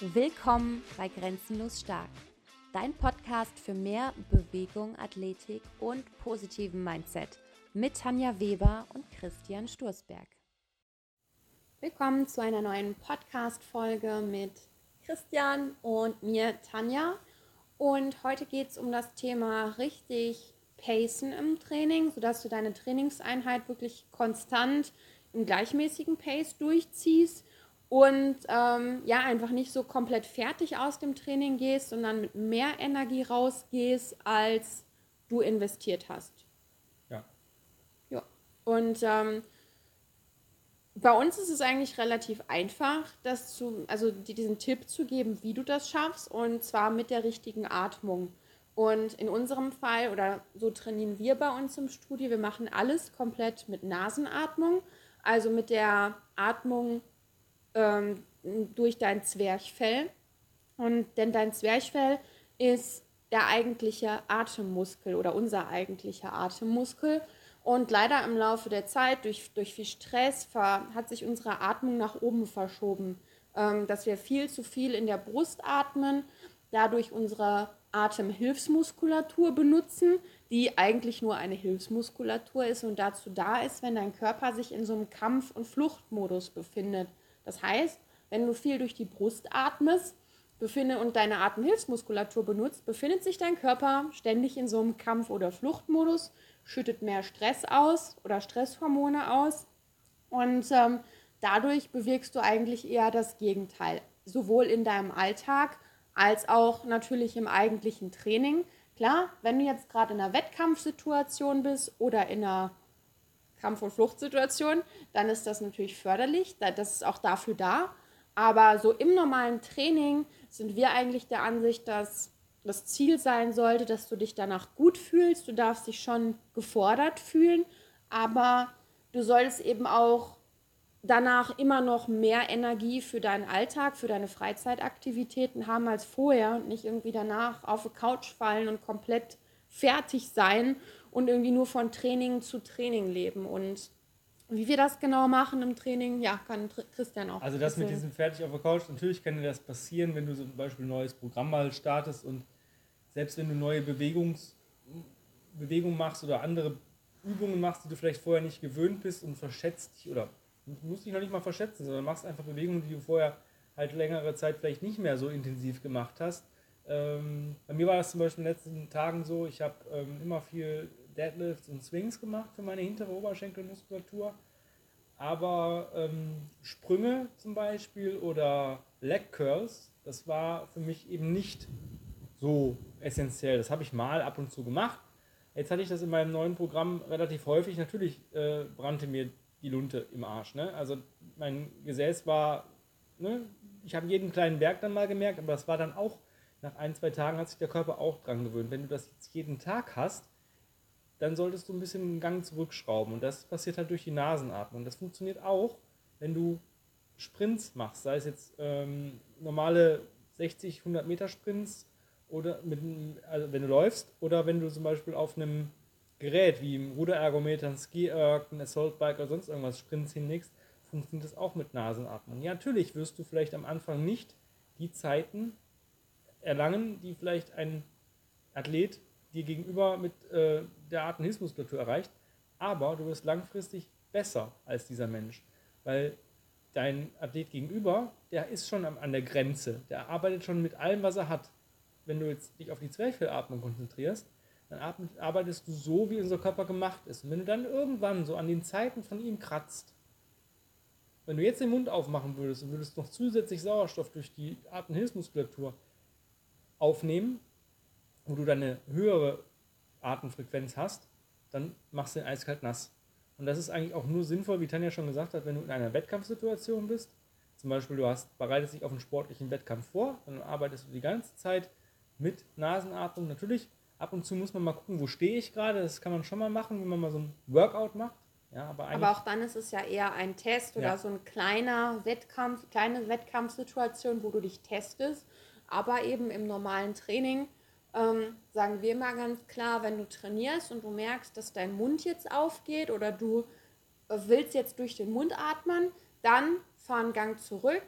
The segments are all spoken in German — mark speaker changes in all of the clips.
Speaker 1: Willkommen bei Grenzenlos Stark, dein Podcast für mehr Bewegung, Athletik und positiven Mindset mit Tanja Weber und Christian Sturzberg. Willkommen zu einer neuen Podcast-Folge mit Christian und mir, Tanja. Und heute geht es um das Thema richtig Pacen im Training, sodass du deine Trainingseinheit wirklich konstant im gleichmäßigen Pace durchziehst und ähm, ja, einfach nicht so komplett fertig aus dem Training gehst, sondern mit mehr Energie rausgehst, als du investiert hast.
Speaker 2: Ja.
Speaker 1: Ja. Und ähm, bei uns ist es eigentlich relativ einfach, das zu, also diesen Tipp zu geben, wie du das schaffst, und zwar mit der richtigen Atmung. Und in unserem Fall, oder so trainieren wir bei uns im Studio, wir machen alles komplett mit Nasenatmung, also mit der Atmung ähm, durch dein Zwerchfell. Und denn dein Zwerchfell ist der eigentliche Atemmuskel oder unser eigentlicher Atemmuskel. Und leider im Laufe der Zeit, durch, durch viel Stress, hat sich unsere Atmung nach oben verschoben. Ähm, dass wir viel zu viel in der Brust atmen, dadurch unsere Atemhilfsmuskulatur benutzen, die eigentlich nur eine Hilfsmuskulatur ist und dazu da ist, wenn dein Körper sich in so einem Kampf- und Fluchtmodus befindet. Das heißt, wenn du viel durch die Brust atmest befinde, und deine Atemhilfsmuskulatur benutzt, befindet sich dein Körper ständig in so einem Kampf- oder Fluchtmodus, schüttet mehr Stress aus oder Stresshormone aus und ähm, dadurch bewirkst du eigentlich eher das Gegenteil, sowohl in deinem Alltag als auch natürlich im eigentlichen Training. Klar, wenn du jetzt gerade in einer Wettkampfsituation bist oder in einer Kampf- und Fluchtsituation, dann ist das natürlich förderlich. Das ist auch dafür da. Aber so im normalen Training sind wir eigentlich der Ansicht, dass das Ziel sein sollte, dass du dich danach gut fühlst. Du darfst dich schon gefordert fühlen, aber du solltest eben auch danach immer noch mehr Energie für deinen Alltag, für deine Freizeitaktivitäten haben als vorher und nicht irgendwie danach auf die Couch fallen und komplett fertig sein und irgendwie nur von Training zu Training leben. Und wie wir das genau machen im Training, ja, kann Christian auch.
Speaker 2: Also das erzählen. mit diesem fertig auf der Couch, natürlich kann dir das passieren, wenn du zum Beispiel ein neues Programm mal startest und selbst wenn du neue Bewegungs, Bewegungen machst oder andere Übungen machst, die du vielleicht vorher nicht gewöhnt bist und verschätzt dich oder musst dich noch nicht mal verschätzen, sondern machst einfach Bewegungen, die du vorher halt längere Zeit vielleicht nicht mehr so intensiv gemacht hast. Ähm, bei mir war das zum Beispiel in den letzten Tagen so, ich habe ähm, immer viel Deadlifts und Swings gemacht für meine hintere Oberschenkelmuskulatur. Aber ähm, Sprünge zum Beispiel oder Leg Curls, das war für mich eben nicht so essentiell. Das habe ich mal ab und zu gemacht. Jetzt hatte ich das in meinem neuen Programm relativ häufig. Natürlich äh, brannte mir die Lunte im Arsch. Ne? Also mein Gesäß war, ne? ich habe jeden kleinen Berg dann mal gemerkt, aber das war dann auch, nach ein, zwei Tagen hat sich der Körper auch dran gewöhnt. Wenn du das jetzt jeden Tag hast, dann solltest du ein bisschen den Gang zurückschrauben. Und das passiert halt durch die Nasenatmung. Das funktioniert auch, wenn du Sprints machst, sei es jetzt ähm, normale 60, 100 Meter Sprints oder mit, also wenn du läufst oder wenn du zum Beispiel auf einem Gerät wie im Ruderergometer, ein Ski-Erg, ein Assault Bike oder sonst irgendwas Sprints hinlegst, funktioniert das auch mit Nasenatmung. Ja, natürlich wirst du vielleicht am Anfang nicht die Zeiten erlangen, die vielleicht ein Athlet dir gegenüber mit äh, der Atemhilfsmuskulatur erreicht, aber du wirst langfristig besser als dieser Mensch, weil dein Athlet gegenüber, der ist schon an der Grenze, der arbeitet schon mit allem, was er hat. Wenn du jetzt dich auf die Zwerchfellatmung konzentrierst, dann arbeitest du so, wie unser Körper gemacht ist. Und wenn du dann irgendwann so an den Zeiten von ihm kratzt, wenn du jetzt den Mund aufmachen würdest und würdest noch zusätzlich Sauerstoff durch die Atemhilfsmuskulatur aufnehmen, wo du dann eine höhere Atemfrequenz hast, dann machst du den eiskalt nass. Und das ist eigentlich auch nur sinnvoll, wie Tanja schon gesagt hat, wenn du in einer Wettkampfsituation bist. Zum Beispiel, du hast, bereitest dich auf einen sportlichen Wettkampf vor, dann arbeitest du die ganze Zeit mit Nasenatmung. Natürlich, ab und zu muss man mal gucken, wo stehe ich gerade. Das kann man schon mal machen, wenn man mal so ein Workout macht. Ja, aber,
Speaker 1: aber auch dann ist es ja eher ein Test oder ja. so ein kleiner Wettkampf, kleine Wettkampfsituation, wo du dich testest. Aber eben im normalen Training ähm, sagen wir mal ganz klar, wenn du trainierst und du merkst, dass dein Mund jetzt aufgeht oder du äh, willst jetzt durch den Mund atmen, dann fahr einen Gang zurück,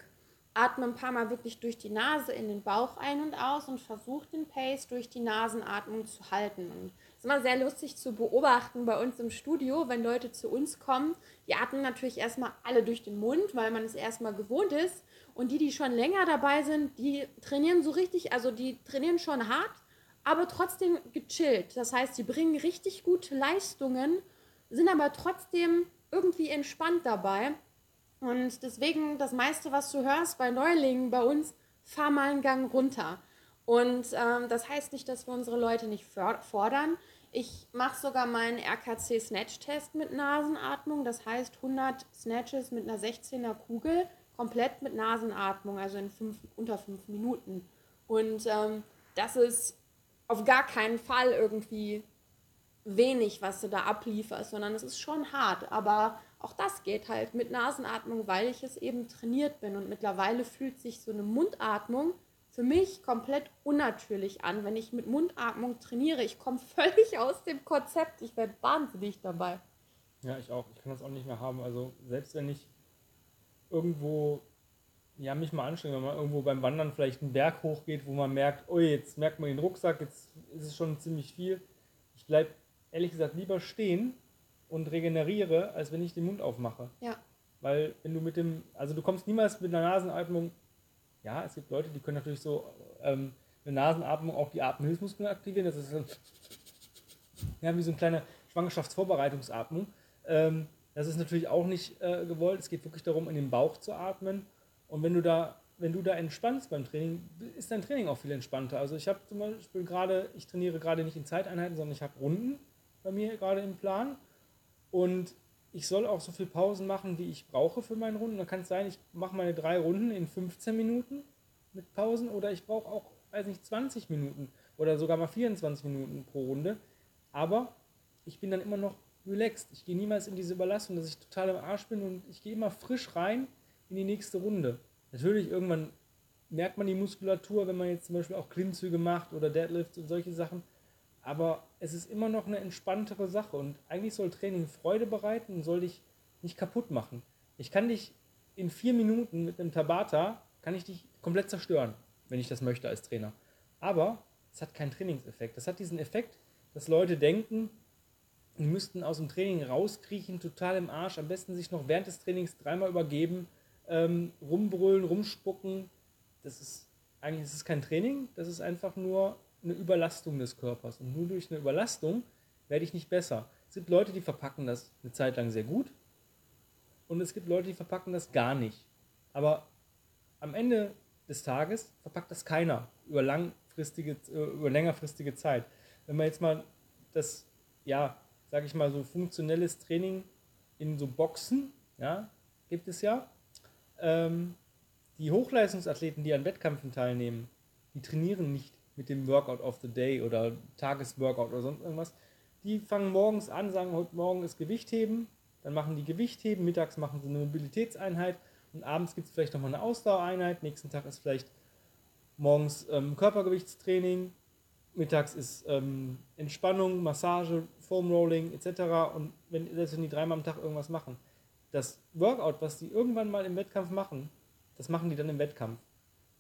Speaker 1: atme ein paar Mal wirklich durch die Nase in den Bauch ein und aus und versuche den Pace durch die Nasenatmung zu halten. Und es ist immer sehr lustig zu beobachten bei uns im Studio, wenn Leute zu uns kommen. Die atmen natürlich erstmal alle durch den Mund, weil man es erstmal gewohnt ist. Und die, die schon länger dabei sind, die trainieren so richtig, also die trainieren schon hart, aber trotzdem gechillt. Das heißt, die bringen richtig gute Leistungen, sind aber trotzdem irgendwie entspannt dabei. Und deswegen das meiste, was du hörst bei Neulingen bei uns, fahr mal einen Gang runter. Und ähm, das heißt nicht, dass wir unsere Leute nicht fordern. Ich mache sogar meinen RKC Snatch Test mit Nasenatmung. Das heißt 100 Snatches mit einer 16er Kugel, komplett mit Nasenatmung, also in fünf, unter fünf Minuten. Und ähm, das ist auf gar keinen Fall irgendwie wenig, was du da ablieferst, sondern es ist schon hart. Aber auch das geht halt mit Nasenatmung, weil ich es eben trainiert bin. Und mittlerweile fühlt sich so eine Mundatmung für mich komplett unnatürlich an, wenn ich mit Mundatmung trainiere. Ich komme völlig aus dem Konzept. Ich werde wahnsinnig dabei.
Speaker 2: Ja, ich auch. Ich kann das auch nicht mehr haben. Also selbst wenn ich irgendwo ja, mich mal anstrengen, wenn man irgendwo beim Wandern vielleicht einen Berg hochgeht, wo man merkt, oh, jetzt merkt man den Rucksack, jetzt ist es schon ziemlich viel. Ich bleibe ehrlich gesagt lieber stehen und regeneriere, als wenn ich den Mund aufmache.
Speaker 1: Ja.
Speaker 2: Weil wenn du mit dem, also du kommst niemals mit einer Nasenatmung, ja, es gibt Leute, die können natürlich so ähm, eine Nasenatmung auch die Atemhilfsmuskeln aktivieren. Das ist so, ja, wie so eine kleine Schwangerschaftsvorbereitungsatmung. Ähm, das ist natürlich auch nicht äh, gewollt. Es geht wirklich darum, in den Bauch zu atmen. Und wenn du da, wenn du da entspannst beim Training, ist dein Training auch viel entspannter. Also ich habe zum Beispiel gerade, ich trainiere gerade nicht in Zeiteinheiten, sondern ich habe Runden bei mir gerade im Plan. Und ich soll auch so viel Pausen machen, wie ich brauche für meine Runden. Da kann es sein, ich mache meine drei Runden in 15 Minuten mit Pausen oder ich brauche auch, weiß nicht, 20 Minuten oder sogar mal 24 Minuten pro Runde. Aber ich bin dann immer noch relaxed. Ich gehe niemals in diese Überlastung, dass ich total im Arsch bin und ich gehe immer frisch rein in die nächste Runde. Natürlich, irgendwann merkt man die Muskulatur, wenn man jetzt zum Beispiel auch Klimmzüge macht oder Deadlifts und solche Sachen aber es ist immer noch eine entspanntere Sache und eigentlich soll Training Freude bereiten und soll dich nicht kaputt machen. Ich kann dich in vier Minuten mit einem Tabata, kann ich dich komplett zerstören, wenn ich das möchte als Trainer. Aber es hat keinen Trainingseffekt. Das hat diesen Effekt, dass Leute denken, die müssten aus dem Training rauskriechen, total im Arsch, am besten sich noch während des Trainings dreimal übergeben, ähm, rumbrüllen, rumspucken. Das ist eigentlich das ist kein Training, das ist einfach nur eine Überlastung des Körpers. Und nur durch eine Überlastung werde ich nicht besser. Es gibt Leute, die verpacken das eine Zeit lang sehr gut. Und es gibt Leute, die verpacken das gar nicht. Aber am Ende des Tages verpackt das keiner über, langfristige, äh, über längerfristige Zeit. Wenn man jetzt mal das, ja, sage ich mal, so funktionelles Training in so Boxen, ja, gibt es ja. Ähm, die Hochleistungsathleten, die an Wettkämpfen teilnehmen, die trainieren nicht mit dem Workout of the Day oder Tagesworkout oder sonst irgendwas. Die fangen morgens an, sagen, heute Morgen ist Gewichtheben, dann machen die Gewichtheben, mittags machen sie eine Mobilitätseinheit. Und abends gibt es vielleicht nochmal eine Ausdauereinheit, nächsten Tag ist vielleicht morgens ähm, Körpergewichtstraining, mittags ist ähm, Entspannung, Massage, Foam Rolling etc. Und wenn, selbst wenn die dreimal am Tag irgendwas machen, das Workout, was die irgendwann mal im Wettkampf machen, das machen die dann im Wettkampf.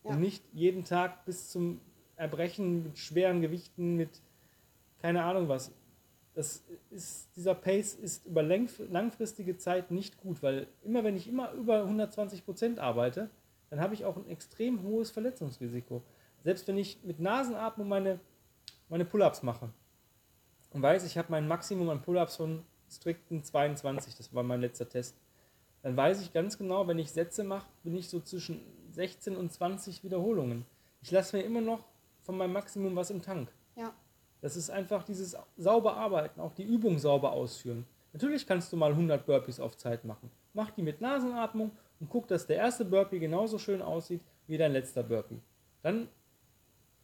Speaker 2: Ja. Und nicht jeden Tag bis zum Erbrechen mit schweren Gewichten, mit keine Ahnung was. Das ist, dieser Pace ist über langfristige Zeit nicht gut, weil immer wenn ich immer über 120 Prozent arbeite, dann habe ich auch ein extrem hohes Verletzungsrisiko. Selbst wenn ich mit Nasenatmung meine, meine Pull-ups mache und weiß, ich habe mein Maximum an Pull-ups von strikten 22, das war mein letzter Test, dann weiß ich ganz genau, wenn ich Sätze mache, bin ich so zwischen 16 und 20 Wiederholungen. Ich lasse mir immer noch von meinem Maximum was im Tank.
Speaker 1: Ja.
Speaker 2: Das ist einfach dieses sauber arbeiten, auch die Übung sauber ausführen. Natürlich kannst du mal 100 Burpees auf Zeit machen. Mach die mit Nasenatmung und guck, dass der erste Burpee genauso schön aussieht wie dein letzter Burpee. Dann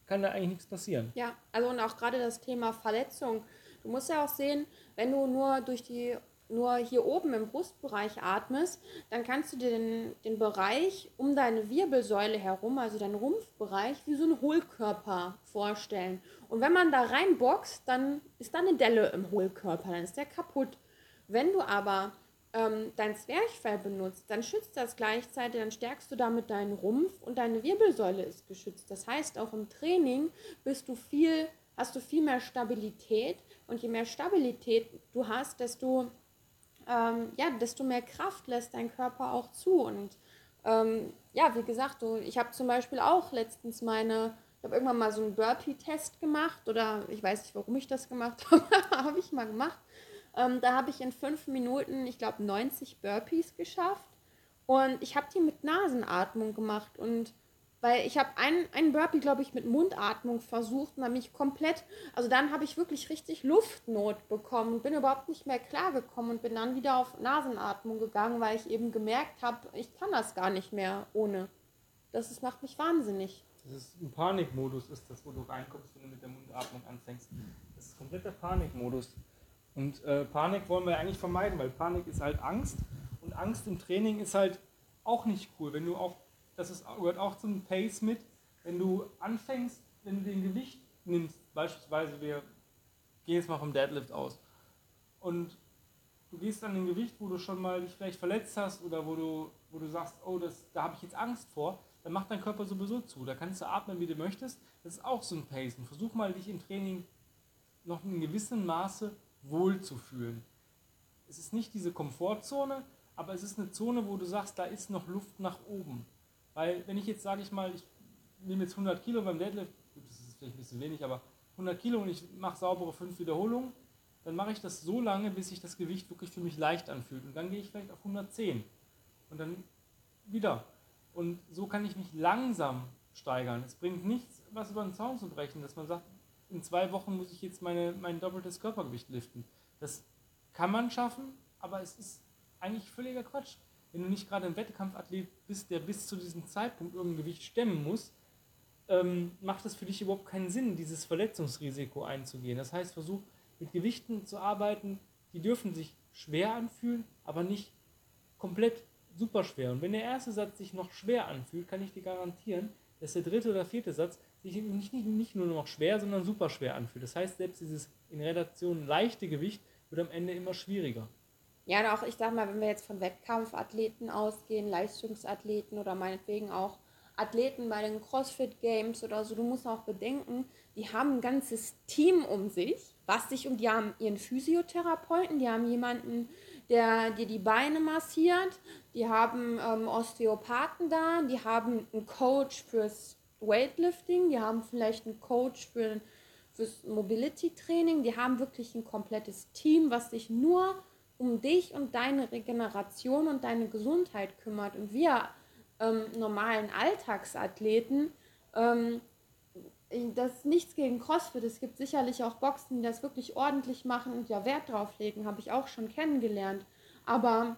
Speaker 2: kann da eigentlich nichts passieren.
Speaker 1: Ja, also und auch gerade das Thema Verletzung. Du musst ja auch sehen, wenn du nur durch die nur hier oben im Brustbereich atmest, dann kannst du dir den, den Bereich um deine Wirbelsäule herum, also deinen Rumpfbereich, wie so ein Hohlkörper vorstellen. Und wenn man da reinboxt, dann ist da eine Delle im Hohlkörper, dann ist der kaputt. Wenn du aber ähm, dein Zwerchfell benutzt, dann schützt das gleichzeitig, dann stärkst du damit deinen Rumpf und deine Wirbelsäule ist geschützt. Das heißt, auch im Training bist du viel, hast du viel mehr Stabilität und je mehr Stabilität du hast, desto, ähm, ja, desto mehr Kraft lässt dein Körper auch zu. Und ähm, ja, wie gesagt, du, ich habe zum Beispiel auch letztens meine, ich habe irgendwann mal so einen Burpee-Test gemacht oder ich weiß nicht, warum ich das gemacht habe, habe ich mal gemacht. Ähm, da habe ich in fünf Minuten, ich glaube, 90 Burpees geschafft. Und ich habe die mit Nasenatmung gemacht. Und weil ich habe einen, einen Burpee, glaube ich, mit Mundatmung versucht und dann mich komplett, also dann habe ich wirklich richtig Luftnot bekommen und bin überhaupt nicht mehr klargekommen und bin dann wieder auf Nasenatmung gegangen, weil ich eben gemerkt habe, ich kann das gar nicht mehr ohne. Das ist, macht mich wahnsinnig.
Speaker 2: Das ist ein Panikmodus, ist das, wo du reinkommst, wenn du mit der Mundatmung anfängst. Das ist kompletter Panikmodus. Und äh, Panik wollen wir eigentlich vermeiden, weil Panik ist halt Angst. Und Angst im Training ist halt auch nicht cool. Wenn du auch, das ist, gehört auch zum Pace mit, wenn du anfängst, wenn du den Gewicht nimmst, beispielsweise wir gehen jetzt mal vom Deadlift aus. Und du gehst an den Gewicht, wo du schon mal dich vielleicht verletzt hast oder wo du, wo du sagst, oh, das, da habe ich jetzt Angst vor, dann macht dein Körper sowieso zu. Da kannst du atmen, wie du möchtest. Das ist auch so ein Pace. Und versuch mal, dich im Training noch in gewissem Maße wohlzufühlen. Es ist nicht diese Komfortzone, aber es ist eine Zone, wo du sagst, da ist noch Luft nach oben. Weil wenn ich jetzt sage ich mal, ich nehme jetzt 100 Kilo beim Deadlift, das ist vielleicht ein bisschen wenig, aber 100 Kilo und ich mache saubere 5 Wiederholungen, dann mache ich das so lange, bis sich das Gewicht wirklich für mich leicht anfühlt. Und dann gehe ich vielleicht auf 110 und dann wieder. Und so kann ich mich langsam steigern. Es bringt nichts, was über den Zaun zu brechen, dass man sagt, in zwei Wochen muss ich jetzt meine, mein doppeltes Körpergewicht liften. Das kann man schaffen, aber es ist eigentlich völliger Quatsch. Wenn du nicht gerade ein Wettkampfathlet bist, der bis zu diesem Zeitpunkt irgendein Gewicht stemmen muss, ähm, macht es für dich überhaupt keinen Sinn, dieses Verletzungsrisiko einzugehen. Das heißt, versuch mit Gewichten zu arbeiten, die dürfen sich schwer anfühlen, aber nicht komplett super schwer. Und wenn der erste Satz sich noch schwer anfühlt, kann ich dir garantieren, dass der dritte oder vierte Satz sich nicht, nicht, nicht nur noch schwer, sondern super schwer anfühlt. Das heißt, selbst dieses in Relation leichte Gewicht wird am Ende immer schwieriger.
Speaker 1: Ja, und auch ich sag mal, wenn wir jetzt von Wettkampfathleten ausgehen, Leistungsathleten oder meinetwegen auch Athleten bei den CrossFit Games oder so, du musst auch bedenken, die haben ein ganzes Team um sich, was sich um, die haben ihren Physiotherapeuten, die haben jemanden, der dir die Beine massiert, die haben ähm, Osteopathen da, die haben einen Coach fürs Weightlifting, die haben vielleicht einen Coach für, fürs Mobility-Training, die haben wirklich ein komplettes Team, was sich nur um dich und deine Regeneration und deine Gesundheit kümmert. Und wir ähm, normalen Alltagsathleten, ähm, das ist nichts gegen CrossFit. Es gibt sicherlich auch Boxen, die das wirklich ordentlich machen und ja Wert drauf legen, habe ich auch schon kennengelernt. Aber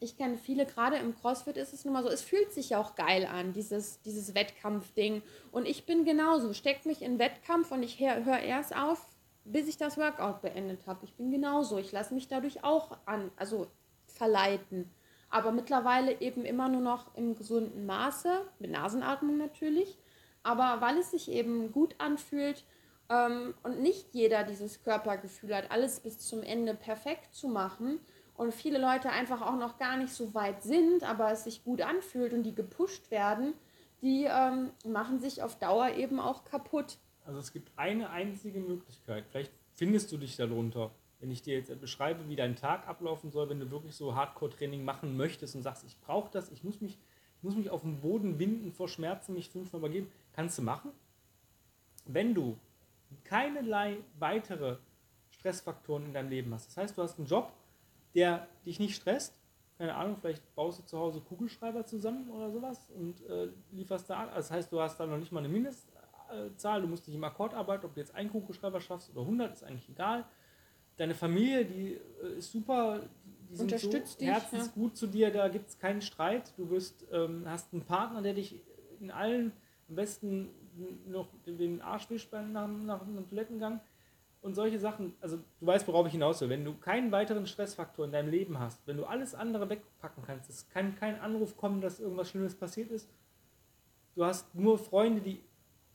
Speaker 1: ich kenne viele, gerade im CrossFit ist es nun mal so, es fühlt sich ja auch geil an, dieses, dieses Wettkampfding. Und ich bin genauso, steckt mich in Wettkampf und ich höre hör erst auf, bis ich das Workout beendet habe. Ich bin genauso, ich lasse mich dadurch auch an, also verleiten. Aber mittlerweile eben immer nur noch im gesunden Maße, mit Nasenatmung natürlich. Aber weil es sich eben gut anfühlt ähm, und nicht jeder dieses Körpergefühl hat, alles bis zum Ende perfekt zu machen, und viele Leute einfach auch noch gar nicht so weit sind, aber es sich gut anfühlt und die gepusht werden, die ähm, machen sich auf Dauer eben auch kaputt.
Speaker 2: Also es gibt eine einzige Möglichkeit. Vielleicht findest du dich darunter, wenn ich dir jetzt beschreibe, wie dein Tag ablaufen soll, wenn du wirklich so Hardcore-Training machen möchtest und sagst, ich brauche das, ich muss, mich, ich muss mich auf den Boden winden vor Schmerzen, mich fünfmal übergeben, kannst du machen. Wenn du keinerlei weitere Stressfaktoren in deinem Leben hast. Das heißt, du hast einen Job, der dich nicht stresst. Keine Ahnung, vielleicht baust du zu Hause Kugelschreiber zusammen oder sowas und äh, lieferst da an. Das heißt, du hast da noch nicht mal eine Mindestzahl, du musst dich im Akkord arbeiten, ob du jetzt einen Kugelschreiber schaffst oder 100, ist eigentlich egal. Deine Familie, die äh, ist super, die sind
Speaker 1: Unterstützt
Speaker 2: so
Speaker 1: dich,
Speaker 2: herzensgut ja. zu dir, da gibt es keinen Streit. Du wirst, ähm, hast einen Partner, der dich in allen, am besten noch den Arsch wischt nach, nach einem Toilettengang und solche Sachen, also du weißt, worauf ich hinaus will. Wenn du keinen weiteren Stressfaktor in deinem Leben hast, wenn du alles andere wegpacken kannst, es kann kein Anruf kommen, dass irgendwas Schlimmes passiert ist, du hast nur Freunde, die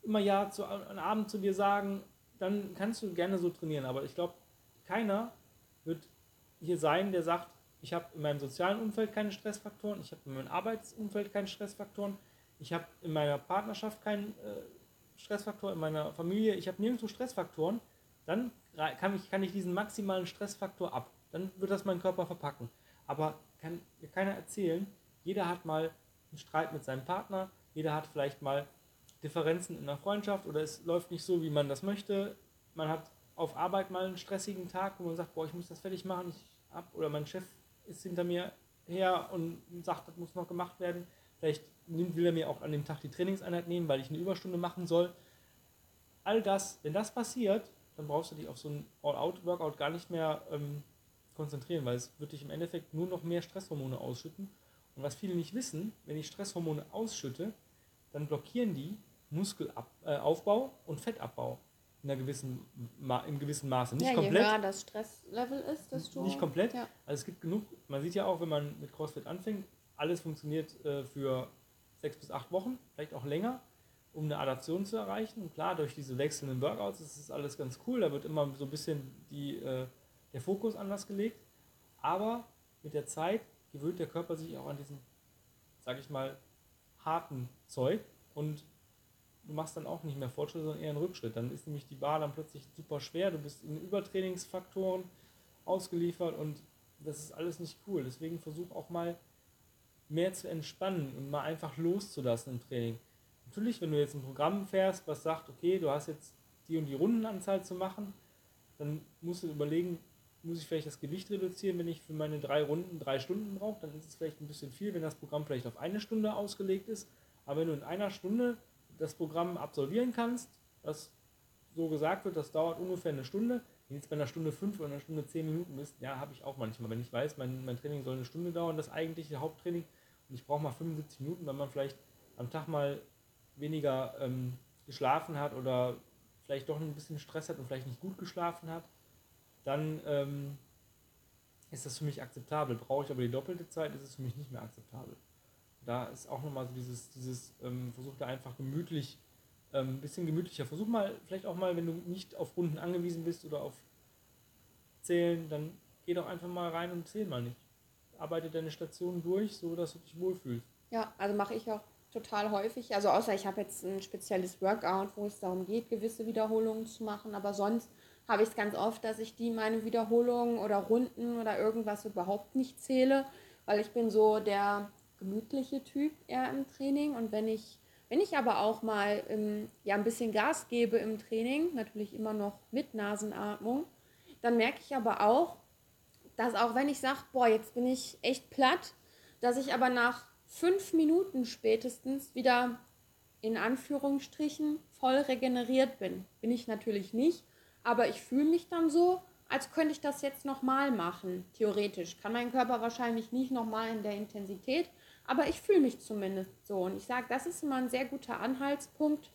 Speaker 2: immer ja zu, am Abend zu dir sagen, dann kannst du gerne so trainieren. Aber ich glaube, keiner wird hier sein, der sagt, ich habe in meinem sozialen Umfeld keine Stressfaktoren, ich habe in meinem Arbeitsumfeld keine Stressfaktoren, ich habe in meiner Partnerschaft keinen äh, Stressfaktor, in meiner Familie, ich habe nirgendwo Stressfaktoren, dann kann ich, kann ich diesen maximalen Stressfaktor ab. Dann wird das mein Körper verpacken. Aber kann mir keiner erzählen, jeder hat mal einen Streit mit seinem Partner, jeder hat vielleicht mal Differenzen in der Freundschaft oder es läuft nicht so, wie man das möchte. Man hat auf Arbeit mal einen stressigen Tag, wo man sagt, boah, ich muss das fertig machen, ich ab oder mein Chef ist hinter mir her und sagt, das muss noch gemacht werden. Vielleicht will er mir auch an dem Tag die Trainingseinheit nehmen, weil ich eine Überstunde machen soll. All das, wenn das passiert, dann brauchst du dich auf so ein All-Out-Workout gar nicht mehr ähm, konzentrieren, weil es wird dich im Endeffekt nur noch mehr Stresshormone ausschütten. Und was viele nicht wissen, wenn ich Stresshormone ausschütte, dann blockieren die Muskelaufbau und Fettabbau in einer gewissen, in gewissem Maße. Nicht
Speaker 1: ja,
Speaker 2: komplett. Je
Speaker 1: höher das Stresslevel ist, desto.
Speaker 2: Nicht komplett. Ja. Also es gibt genug, man sieht ja auch, wenn man mit CrossFit anfängt, alles funktioniert äh, für sechs bis acht Wochen, vielleicht auch länger, um eine Adaption zu erreichen. Und klar, durch diese wechselnden Workouts ist das alles ganz cool. Da wird immer so ein bisschen die, äh, der Fokus anders gelegt. Aber mit der Zeit gewöhnt der Körper sich auch an diesen, sag ich mal, harten Zeug und du machst dann auch nicht mehr Fortschritt, sondern eher einen Rückschritt. Dann ist nämlich die Bar dann plötzlich super schwer, du bist in Übertrainingsfaktoren ausgeliefert und das ist alles nicht cool. Deswegen versuch auch mal mehr zu entspannen und mal einfach loszulassen im Training. Natürlich, wenn du jetzt ein Programm fährst, was sagt, okay, du hast jetzt die und die Rundenanzahl zu machen, dann musst du überlegen, muss ich vielleicht das Gewicht reduzieren, wenn ich für meine drei Runden drei Stunden brauche, dann ist es vielleicht ein bisschen viel, wenn das Programm vielleicht auf eine Stunde ausgelegt ist. Aber wenn du in einer Stunde das Programm absolvieren kannst, das so gesagt wird, das dauert ungefähr eine Stunde. Wenn jetzt bei einer Stunde fünf oder einer Stunde zehn Minuten bist, ja, habe ich auch manchmal. Wenn ich weiß, mein, mein Training soll eine Stunde dauern, das eigentliche Haupttraining, und ich brauche mal 75 Minuten, wenn man vielleicht am Tag mal weniger ähm, geschlafen hat oder vielleicht doch ein bisschen Stress hat und vielleicht nicht gut geschlafen hat, dann ähm, ist das für mich akzeptabel. Brauche ich aber die doppelte Zeit, ist es für mich nicht mehr akzeptabel da ist auch nochmal so dieses, dieses ähm, versuch da einfach gemütlich, ein ähm, bisschen gemütlicher. Versuch mal, vielleicht auch mal, wenn du nicht auf Runden angewiesen bist oder auf Zählen, dann geh doch einfach mal rein und zähl mal nicht. Arbeite deine Station durch, so dass du dich wohlfühlst.
Speaker 1: Ja, also mache ich auch total häufig. Also außer ich habe jetzt ein spezielles Workout, wo es darum geht, gewisse Wiederholungen zu machen, aber sonst habe ich es ganz oft, dass ich die meine Wiederholungen oder Runden oder irgendwas überhaupt nicht zähle, weil ich bin so der gemütliche Typ eher im Training. Und wenn ich, wenn ich aber auch mal im, ja, ein bisschen Gas gebe im Training, natürlich immer noch mit Nasenatmung, dann merke ich aber auch, dass auch wenn ich sage, boah, jetzt bin ich echt platt, dass ich aber nach fünf Minuten spätestens wieder in Anführungsstrichen voll regeneriert bin. Bin ich natürlich nicht, aber ich fühle mich dann so, als könnte ich das jetzt nochmal machen, theoretisch. Kann mein Körper wahrscheinlich nicht nochmal in der Intensität, aber ich fühle mich zumindest so. Und ich sage, das ist immer ein sehr guter Anhaltspunkt,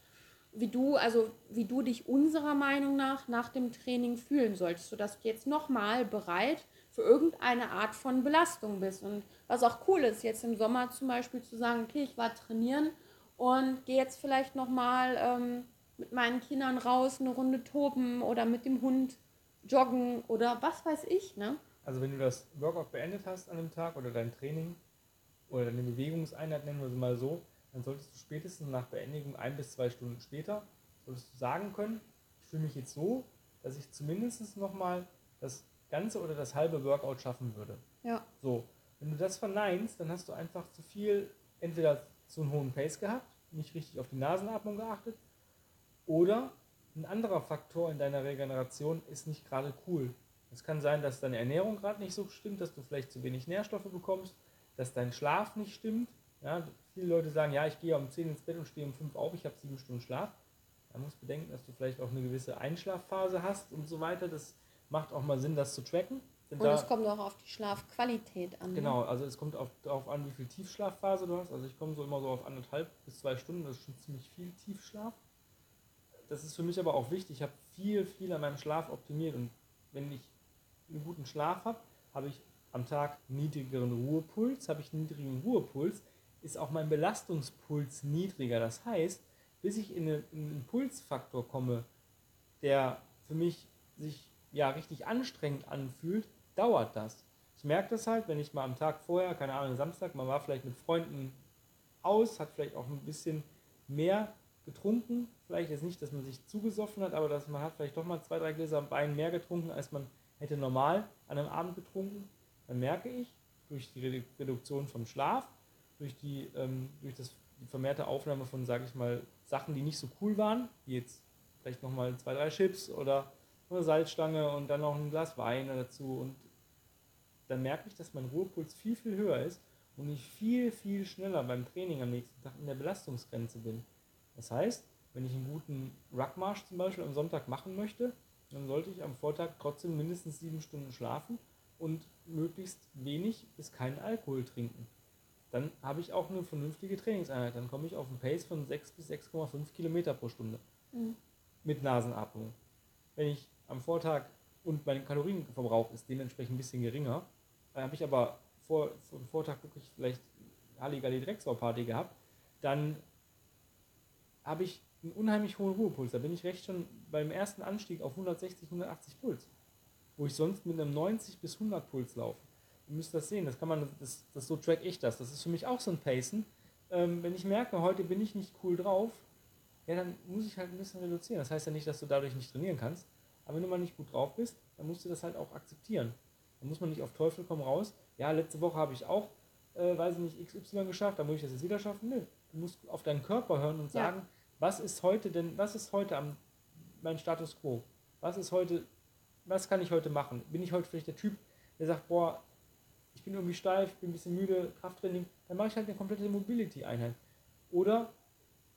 Speaker 1: wie du, also wie du dich unserer Meinung nach nach dem Training fühlen solltest, sodass du jetzt nochmal bereit für irgendeine Art von Belastung bist. Und was auch cool ist, jetzt im Sommer zum Beispiel zu sagen, okay, ich war trainieren und gehe jetzt vielleicht nochmal ähm, mit meinen Kindern raus, eine Runde toben oder mit dem Hund joggen oder was weiß ich, ne?
Speaker 2: Also wenn du das Workout beendet hast an dem Tag oder dein Training, oder eine Bewegungseinheit, nennen wir sie mal so, dann solltest du spätestens nach Beendigung ein bis zwei Stunden später, solltest du sagen können, ich fühle mich jetzt so, dass ich zumindest nochmal das ganze oder das halbe Workout schaffen würde.
Speaker 1: Ja.
Speaker 2: So, wenn du das verneinst, dann hast du einfach zu viel, entweder zu einen hohen Pace gehabt, nicht richtig auf die Nasenatmung geachtet, oder ein anderer Faktor in deiner Regeneration ist nicht gerade cool. Es kann sein, dass deine Ernährung gerade nicht so stimmt, dass du vielleicht zu wenig Nährstoffe bekommst dass dein Schlaf nicht stimmt. Ja, viele Leute sagen, ja, ich gehe um 10 ins Bett und stehe um 5 auf, ich habe 7 Stunden Schlaf. Da musst du bedenken, dass du vielleicht auch eine gewisse Einschlafphase hast und so weiter. Das macht auch mal Sinn, das zu tracken.
Speaker 1: Und es kommt auch auf die Schlafqualität an.
Speaker 2: Ne? Genau, also es kommt auf, darauf an, wie viel Tiefschlafphase du hast. Also ich komme so immer so auf anderthalb bis zwei Stunden, das ist schon ziemlich viel Tiefschlaf. Das ist für mich aber auch wichtig. Ich habe viel, viel an meinem Schlaf optimiert und wenn ich einen guten Schlaf habe, habe ich am Tag niedrigeren Ruhepuls, habe ich niedrigen Ruhepuls, ist auch mein Belastungspuls niedriger. Das heißt, bis ich in, eine, in einen Pulsfaktor komme, der für mich sich ja richtig anstrengend anfühlt, dauert das. Ich merke das halt, wenn ich mal am Tag vorher, keine Ahnung, Samstag, man war vielleicht mit Freunden aus, hat vielleicht auch ein bisschen mehr getrunken. Vielleicht jetzt nicht, dass man sich zugesoffen hat, aber dass man hat vielleicht doch mal zwei, drei Gläser Wein mehr getrunken, als man hätte normal an einem Abend getrunken. Dann merke ich, durch die Reduktion vom Schlaf, durch die, ähm, durch das, die vermehrte Aufnahme von, sage ich mal, Sachen, die nicht so cool waren, wie jetzt vielleicht nochmal zwei, drei Chips oder eine Salzstange und dann noch ein Glas Wein dazu. Und dann merke ich, dass mein Ruhepuls viel, viel höher ist und ich viel, viel schneller beim Training am nächsten Tag in der Belastungsgrenze bin. Das heißt, wenn ich einen guten Ruckmarsch zum Beispiel am Sonntag machen möchte, dann sollte ich am Vortag trotzdem mindestens sieben Stunden schlafen und möglichst wenig bis keinen Alkohol trinken. Dann habe ich auch eine vernünftige Trainingseinheit. Dann komme ich auf einen Pace von 6 bis 6,5 Kilometer pro Stunde mhm. mit Nasenatmung. Wenn ich am Vortag und mein Kalorienverbrauch ist dementsprechend ein bisschen geringer, dann habe ich aber vor, vor dem Vortag wirklich vielleicht Halligalli Drecksau-Party gehabt, dann habe ich einen unheimlich hohen Ruhepuls. Da bin ich recht schon beim ersten Anstieg auf 160, 180 Puls. Wo ich sonst mit einem 90 bis 100 Puls laufe. Ihr müsst das sehen, das kann man, das, das so track ich das. Das ist für mich auch so ein Pacen. Ähm, wenn ich merke, heute bin ich nicht cool drauf, ja, dann muss ich halt ein bisschen reduzieren. Das heißt ja nicht, dass du dadurch nicht trainieren kannst. Aber wenn du mal nicht gut drauf bist, dann musst du das halt auch akzeptieren. Dann muss man nicht auf Teufel komm raus. Ja, letzte Woche habe ich auch, äh, weiß ich nicht, XY geschafft, dann muss ich das jetzt wieder schaffen. Nö. Du musst auf deinen Körper hören und sagen, ja was ist heute denn, was ist heute am, mein Status quo? Was ist heute, was kann ich heute machen? Bin ich heute vielleicht der Typ, der sagt, boah, ich bin irgendwie steif, bin ein bisschen müde, Krafttraining, dann mache ich halt eine komplette Mobility-Einheit. Oder,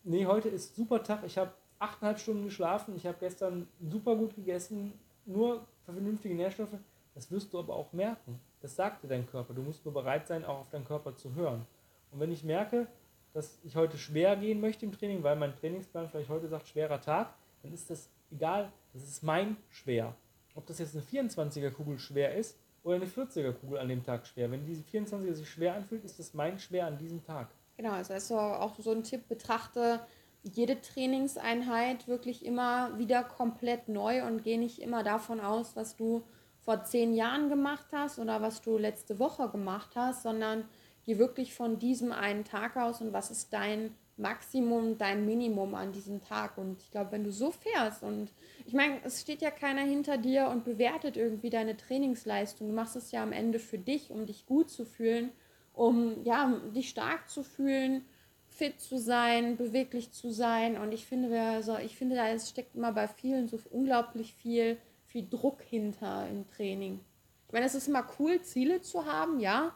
Speaker 2: nee, heute ist super Tag, ich habe achteinhalb Stunden geschlafen, ich habe gestern super gut gegessen, nur vernünftige Nährstoffe. Das wirst du aber auch merken. Das sagt dir dein Körper. Du musst nur bereit sein, auch auf deinen Körper zu hören. Und wenn ich merke, dass ich heute schwer gehen möchte im Training, weil mein Trainingsplan vielleicht heute sagt, schwerer Tag, dann ist das egal, das ist mein schwer. Ob das jetzt eine 24er Kugel schwer ist oder eine 40er Kugel an dem Tag schwer. Wenn diese 24er sich schwer anfühlt, ist das mein schwer an diesem Tag.
Speaker 1: Genau, also ist auch so ein Tipp, betrachte jede Trainingseinheit wirklich immer wieder komplett neu und geh nicht immer davon aus, was du vor zehn Jahren gemacht hast oder was du letzte Woche gemacht hast, sondern Geh wirklich von diesem einen Tag aus und was ist dein Maximum, dein Minimum an diesem Tag. Und ich glaube, wenn du so fährst und ich meine, es steht ja keiner hinter dir und bewertet irgendwie deine Trainingsleistung. Du machst es ja am Ende für dich, um dich gut zu fühlen, um ja, dich stark zu fühlen, fit zu sein, beweglich zu sein. Und ich finde, also ich finde, da steckt immer bei vielen so unglaublich viel, viel Druck hinter im Training. Ich meine, es ist immer cool, Ziele zu haben, ja.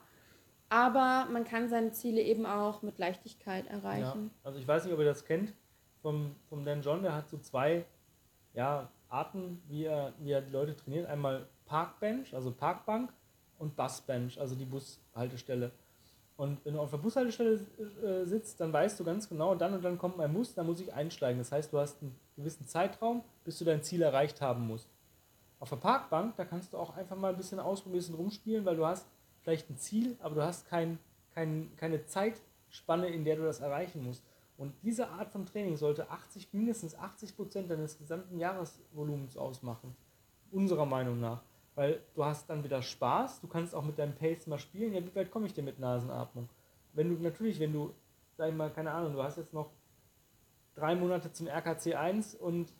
Speaker 1: Aber man kann seine Ziele eben auch mit Leichtigkeit erreichen.
Speaker 2: Ja, also ich weiß nicht, ob ihr das kennt vom, vom Dan John, der hat so zwei ja, Arten, wie er, wie er die Leute trainiert. Einmal Parkbench, also Parkbank und Busbench, also die Bushaltestelle. Und wenn du auf der Bushaltestelle äh, sitzt, dann weißt du ganz genau, dann und dann kommt mein Bus, dann muss ich einsteigen. Das heißt, du hast einen gewissen Zeitraum, bis du dein Ziel erreicht haben musst. Auf der Parkbank, da kannst du auch einfach mal ein bisschen ausprobieren, ein bisschen rumspielen, weil du hast vielleicht ein Ziel, aber du hast kein, kein, keine Zeitspanne, in der du das erreichen musst. Und diese Art von Training sollte 80, mindestens 80 Prozent deines gesamten Jahresvolumens ausmachen. Unserer Meinung nach. Weil du hast dann wieder Spaß, du kannst auch mit deinem Pace mal spielen. Ja, wie weit komme ich denn mit Nasenatmung? Wenn du natürlich, wenn du, sag ich mal, keine Ahnung, du hast jetzt noch drei Monate zum RKC 1 und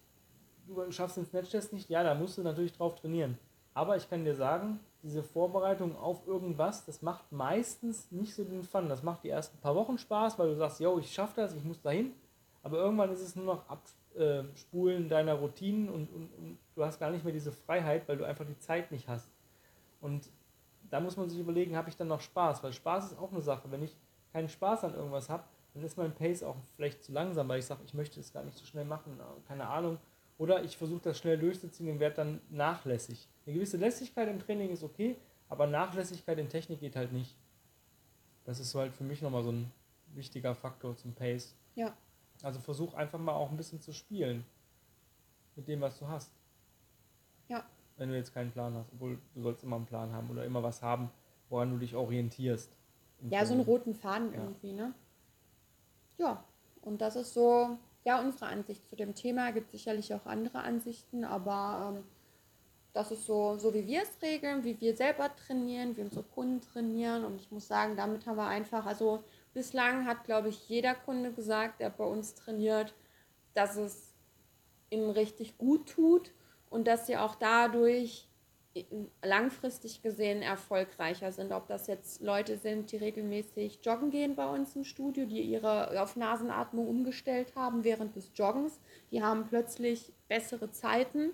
Speaker 2: du schaffst den Snatch-Test nicht, ja, da musst du natürlich drauf trainieren. Aber ich kann dir sagen, diese Vorbereitung auf irgendwas, das macht meistens nicht so den Fun. Das macht die ersten paar Wochen Spaß, weil du sagst, yo, ich schaffe das, ich muss dahin. Aber irgendwann ist es nur noch Abspulen äh, deiner Routinen und, und, und, du hast gar nicht mehr diese Freiheit, weil du einfach die Zeit nicht hast. Und da muss man sich überlegen, habe ich dann noch Spaß? Weil Spaß ist auch eine Sache. Wenn ich keinen Spaß an irgendwas habe, dann ist mein Pace auch vielleicht zu langsam, weil ich sage, ich möchte es gar nicht so schnell machen, keine Ahnung. Oder ich versuche das schnell durchzuziehen und werde dann nachlässig. Eine gewisse Lässigkeit im Training ist okay, aber Nachlässigkeit in Technik geht halt nicht. Das ist so halt für mich nochmal so ein wichtiger Faktor zum Pace.
Speaker 1: Ja.
Speaker 2: Also versuch einfach mal auch ein bisschen zu spielen mit dem, was du hast.
Speaker 1: Ja.
Speaker 2: Wenn du jetzt keinen Plan hast, obwohl du sollst immer einen Plan haben oder immer was haben, woran du dich orientierst.
Speaker 1: Ja, so einen roten Faden ja. irgendwie, ne? Ja, und das ist so, ja, unsere Ansicht zu dem Thema. Gibt sicherlich auch andere Ansichten, aber ähm, das ist so, so wie wir es regeln, wie wir selber trainieren, wie unsere Kunden trainieren. Und ich muss sagen, damit haben wir einfach, also bislang hat, glaube ich, jeder Kunde gesagt, der bei uns trainiert, dass es ihm richtig gut tut und dass sie auch dadurch langfristig gesehen erfolgreicher sind. Ob das jetzt Leute sind, die regelmäßig joggen gehen bei uns im Studio, die ihre auf Nasenatmung umgestellt haben während des Joggens, die haben plötzlich bessere Zeiten.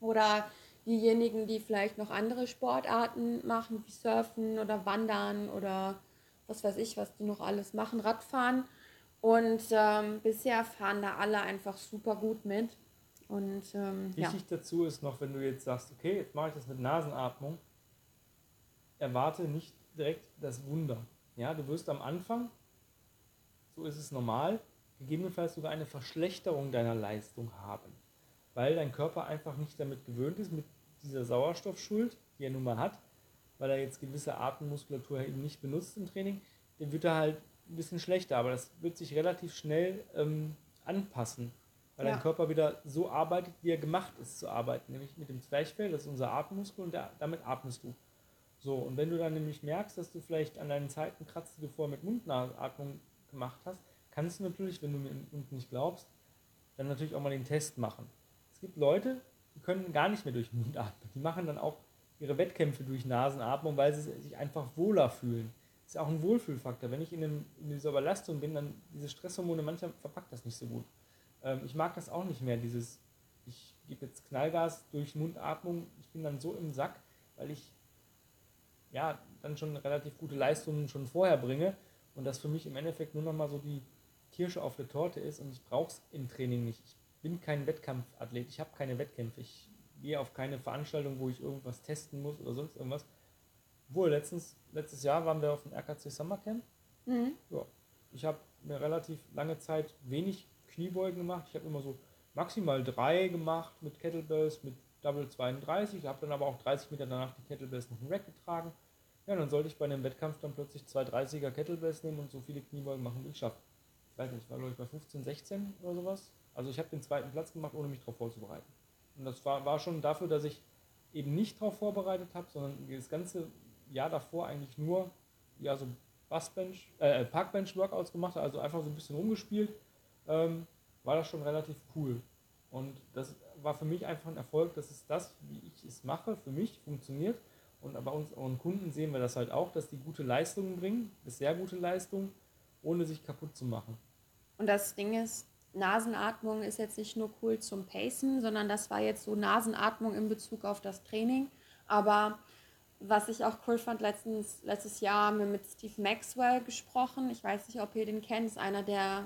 Speaker 1: Oder diejenigen, die vielleicht noch andere Sportarten machen, wie Surfen oder Wandern oder was weiß ich, was die noch alles machen, Radfahren. Und ähm, bisher fahren da alle einfach super gut mit. Und, ähm,
Speaker 2: Wichtig ja. dazu ist noch, wenn du jetzt sagst, okay, jetzt mache ich das mit Nasenatmung, erwarte nicht direkt das Wunder. Ja, du wirst am Anfang, so ist es normal, gegebenenfalls sogar eine Verschlechterung deiner Leistung haben, weil dein Körper einfach nicht damit gewöhnt ist, mit dieser Sauerstoffschuld, die er nun mal hat, weil er jetzt gewisse Atemmuskulatur eben nicht benutzt im Training, dann wird er halt ein bisschen schlechter, aber das wird sich relativ schnell ähm, anpassen weil ja. dein Körper wieder so arbeitet, wie er gemacht ist zu arbeiten, nämlich mit dem Zwerchfell, das ist unser Atemmuskel und der, damit atmest du. So, und wenn du dann nämlich merkst, dass du vielleicht an deinen Zeiten kratzt, die du vorher mit Mundatmung gemacht hast, kannst du natürlich, wenn du mir unten nicht glaubst, dann natürlich auch mal den Test machen. Es gibt Leute, die können gar nicht mehr durch den Mund atmen. Die machen dann auch ihre Wettkämpfe durch Nasenatmung, weil sie sich einfach wohler fühlen. Das ist auch ein Wohlfühlfaktor. Wenn ich in, einem, in dieser Überlastung bin, dann diese Stresshormone, manchmal verpackt das nicht so gut. Ähm, ich mag das auch nicht mehr, dieses, ich gebe jetzt Knallgas durch Mundatmung, ich bin dann so im Sack, weil ich ja dann schon relativ gute Leistungen schon vorher bringe und das für mich im Endeffekt nur noch mal so die Kirsche auf der Torte ist und ich brauche es im Training nicht. Ich bin kein Wettkampfathlet, ich habe keine Wettkämpfe, ich gehe auf keine Veranstaltung, wo ich irgendwas testen muss oder sonst irgendwas. Wohl, letztens, letztes Jahr waren wir auf dem RKC Summercamp. Mhm. Ja, ich habe eine relativ lange Zeit wenig Kniebeugen gemacht. Ich habe immer so maximal drei gemacht mit Kettlebells, mit Double 32. Ich habe dann aber auch 30 Meter danach die Kettlebells noch im Rack getragen. Ja, dann sollte ich bei einem Wettkampf dann plötzlich zwei 30er Kettlebells nehmen und so viele Kniebeugen machen, wie ich schaffe. Ich weiß nicht, ich war glaube ich bei 15, 16 oder sowas. Also ich habe den zweiten Platz gemacht, ohne mich darauf vorzubereiten. Und das war, war schon dafür, dass ich eben nicht darauf vorbereitet habe, sondern das ganze Jahr davor eigentlich nur ja, so Bassbench, äh, Parkbench-Workouts gemacht habe, also einfach so ein bisschen rumgespielt ähm, war das schon relativ cool. Und das war für mich einfach ein Erfolg, dass es das, wie ich es mache, für mich funktioniert. Und bei unseren Kunden sehen wir das halt auch, dass die gute Leistungen bringen, sehr gute Leistungen, ohne sich kaputt zu machen.
Speaker 1: Und das Ding ist, Nasenatmung ist jetzt nicht nur cool zum Pacen, sondern das war jetzt so Nasenatmung in Bezug auf das Training. Aber was ich auch cool fand, letztens, letztes Jahr haben wir mit Steve Maxwell gesprochen. Ich weiß nicht, ob ihr den kennt, ist einer der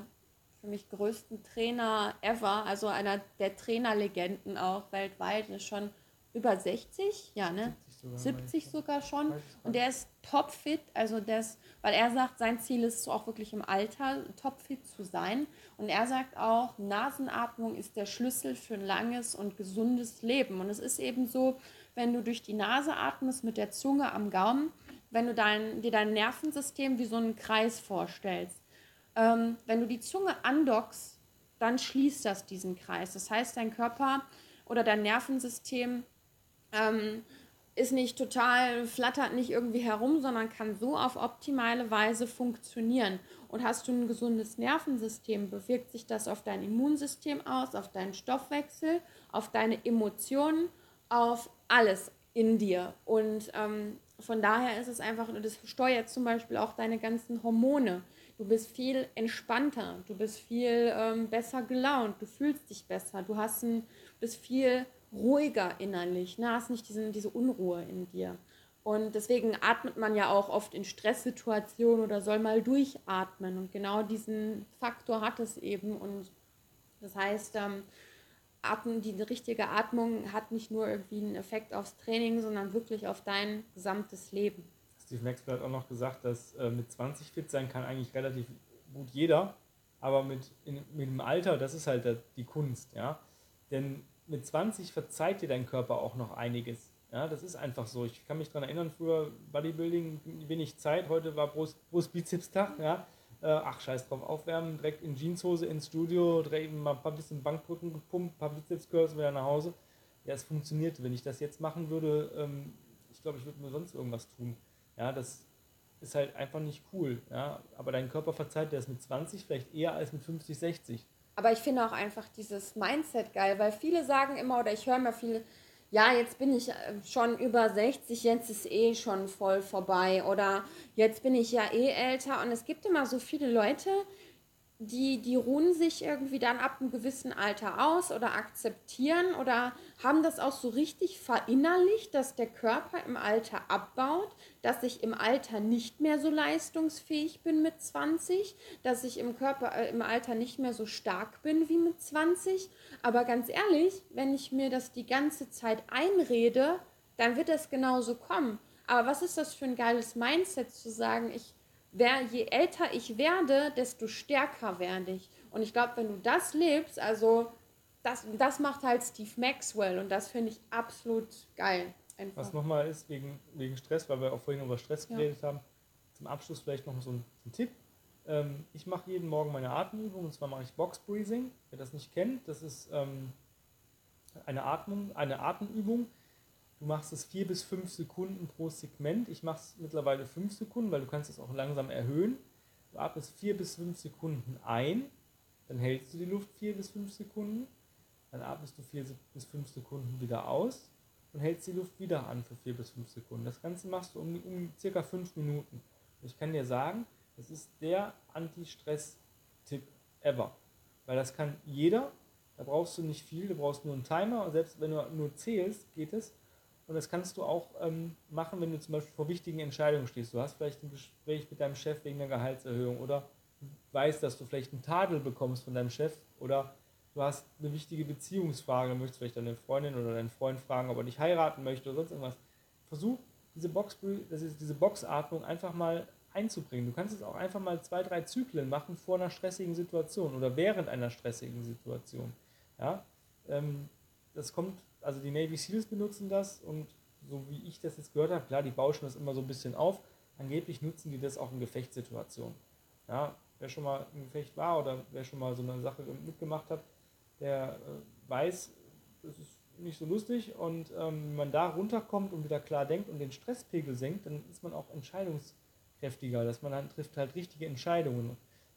Speaker 1: für mich größten Trainer ever, also einer der Trainerlegenden auch weltweit, ist schon über 60, ja, ne? 70 sogar, 70 sogar schon. Und der ist topfit, also das, weil er sagt, sein Ziel ist auch wirklich im Alter topfit zu sein. Und er sagt auch, Nasenatmung ist der Schlüssel für ein langes und gesundes Leben. Und es ist eben so, wenn du durch die Nase atmest mit der Zunge am Gaumen, wenn du dein, dir dein Nervensystem wie so einen Kreis vorstellst ähm, wenn du die Zunge andockst, dann schließt das diesen Kreis. Das heißt, dein Körper oder dein Nervensystem ähm, ist nicht total, flattert nicht irgendwie herum, sondern kann so auf optimale Weise funktionieren. Und hast du ein gesundes Nervensystem, bewirkt sich das auf dein Immunsystem aus, auf deinen Stoffwechsel, auf deine Emotionen, auf alles in dir. Und ähm, von daher ist es einfach, das steuert zum Beispiel auch deine ganzen Hormone. Du bist viel entspannter, du bist viel ähm, besser gelaunt, du fühlst dich besser, du hast ein, bist viel ruhiger innerlich, ne? hast nicht diesen, diese Unruhe in dir. Und deswegen atmet man ja auch oft in Stresssituationen oder soll mal durchatmen. Und genau diesen Faktor hat es eben. Und das heißt, ähm, Atmen, die richtige Atmung hat nicht nur irgendwie einen Effekt aufs Training, sondern wirklich auf dein gesamtes Leben.
Speaker 2: Steve Maxwell hat auch noch gesagt, dass äh, mit 20 fit sein kann eigentlich relativ gut jeder, aber mit, in, mit dem Alter, das ist halt die Kunst, ja. Denn mit 20 verzeiht dir dein Körper auch noch einiges. Ja, das ist einfach so. Ich kann mich daran erinnern, früher Bodybuilding, wenig Zeit, heute war Brust, Brust-Bizeps-Tag, ja. Äh, ach, scheiß drauf, aufwärmen, direkt in Jeanshose ins Studio, direkt mal ein paar bisschen Bankdrücken gepumpt, ein paar Bizeps-Curls wieder nach Hause. ja, es funktioniert. Wenn ich das jetzt machen würde, ähm, ich glaube, ich würde mir sonst irgendwas tun. Ja, das ist halt einfach nicht cool. Ja? Aber dein Körper verzeiht dir das mit 20 vielleicht eher als mit 50, 60.
Speaker 1: Aber ich finde auch einfach dieses Mindset geil, weil viele sagen immer, oder ich höre mir viele, ja, jetzt bin ich äh, schon über 60, jetzt ist eh schon voll vorbei oder jetzt bin ich ja eh älter. Und es gibt immer so viele Leute, die, die ruhen sich irgendwie dann ab einem gewissen Alter aus oder akzeptieren oder haben das auch so richtig verinnerlicht, dass der Körper im Alter abbaut, dass ich im Alter nicht mehr so leistungsfähig bin mit 20, dass ich im Körper äh, im Alter nicht mehr so stark bin wie mit 20. Aber ganz ehrlich, wenn ich mir das die ganze Zeit einrede, dann wird das genauso kommen. Aber was ist das für ein geiles Mindset zu sagen, ich wer, je älter ich werde, desto stärker werde ich. Und ich glaube, wenn du das lebst, also das, das macht halt Steve Maxwell und das finde ich absolut geil.
Speaker 2: Einfach. Was nochmal ist, wegen, wegen Stress, weil wir auch vorhin über Stress geredet ja. haben, zum Abschluss vielleicht noch so ein, ein Tipp. Ähm, ich mache jeden Morgen meine Atemübung und zwar mache ich Box Breathing. Wer das nicht kennt, das ist ähm, eine, Atmung, eine Atemübung Du machst es vier bis fünf Sekunden pro Segment. Ich mache es mittlerweile fünf Sekunden, weil du kannst es auch langsam erhöhen. Du atmest vier bis fünf Sekunden ein, dann hältst du die Luft vier bis fünf Sekunden, dann atmest du vier bis fünf Sekunden wieder aus und hältst die Luft wieder an für vier bis fünf Sekunden. Das Ganze machst du um, um circa fünf Minuten. Ich kann dir sagen, das ist der Anti-Stress-Tipp ever. Weil das kann jeder, da brauchst du nicht viel, du brauchst nur einen Timer und selbst wenn du nur zählst, geht es. Und das kannst du auch ähm, machen, wenn du zum Beispiel vor wichtigen Entscheidungen stehst. Du hast vielleicht ein Gespräch mit deinem Chef wegen einer Gehaltserhöhung oder weißt, dass du vielleicht einen Tadel bekommst von deinem Chef oder du hast eine wichtige Beziehungsfrage, möchtest vielleicht deine Freundin oder deinen Freund fragen, ob er dich heiraten möchte oder sonst irgendwas. Versuch diese, Box, diese Boxatmung einfach mal einzubringen. Du kannst es auch einfach mal zwei, drei Zyklen machen vor einer stressigen Situation oder während einer stressigen Situation. Ja? Ähm, das kommt also die Navy Seals benutzen das und so wie ich das jetzt gehört habe, klar, die bauschen das immer so ein bisschen auf. Angeblich nutzen die das auch in Gefechtssituationen. Ja, wer schon mal im Gefecht war oder wer schon mal so eine Sache mitgemacht hat, der äh, weiß, das ist nicht so lustig und ähm, wenn man da runterkommt und wieder klar denkt und den Stresspegel senkt, dann ist man auch entscheidungskräftiger, dass man dann trifft halt richtige Entscheidungen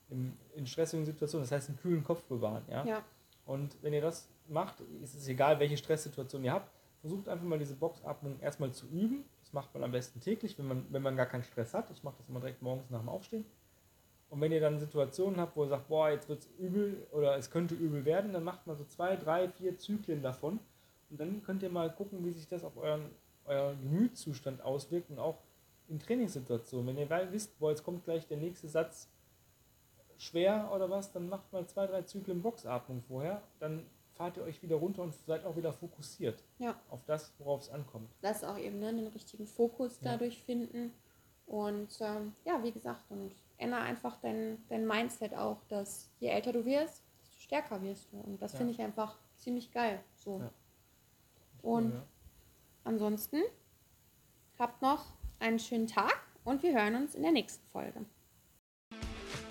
Speaker 2: in, in stressigen Situationen. Das heißt, einen kühlen Kopf bewahren. Ja? ja. Und wenn ihr das macht, ist es egal, welche Stresssituation ihr habt, versucht einfach mal diese Boxatmung erstmal zu üben. Das macht man am besten täglich, wenn man, wenn man gar keinen Stress hat. Ich mache das immer direkt morgens nach dem Aufstehen. Und wenn ihr dann Situationen habt, wo ihr sagt, boah, jetzt wird es übel oder es könnte übel werden, dann macht man so zwei, drei, vier Zyklen davon. Und dann könnt ihr mal gucken, wie sich das auf euren, euren Gemütszustand auswirkt und auch in Trainingssituationen. Wenn ihr wisst, boah, jetzt kommt gleich der nächste Satz schwer oder was, dann macht mal zwei, drei Zyklen Boxatmung vorher. Dann fahrt ihr euch wieder runter und seid auch wieder fokussiert ja. auf das, worauf es ankommt.
Speaker 1: Das auch eben ne, den richtigen Fokus ja. dadurch finden. Und ähm, ja, wie gesagt, und ändere einfach dein, dein Mindset auch, dass je älter du wirst, desto stärker wirst du. Und das ja. finde ich einfach ziemlich geil. So. Und ansonsten habt noch einen schönen Tag und wir hören uns in der nächsten Folge.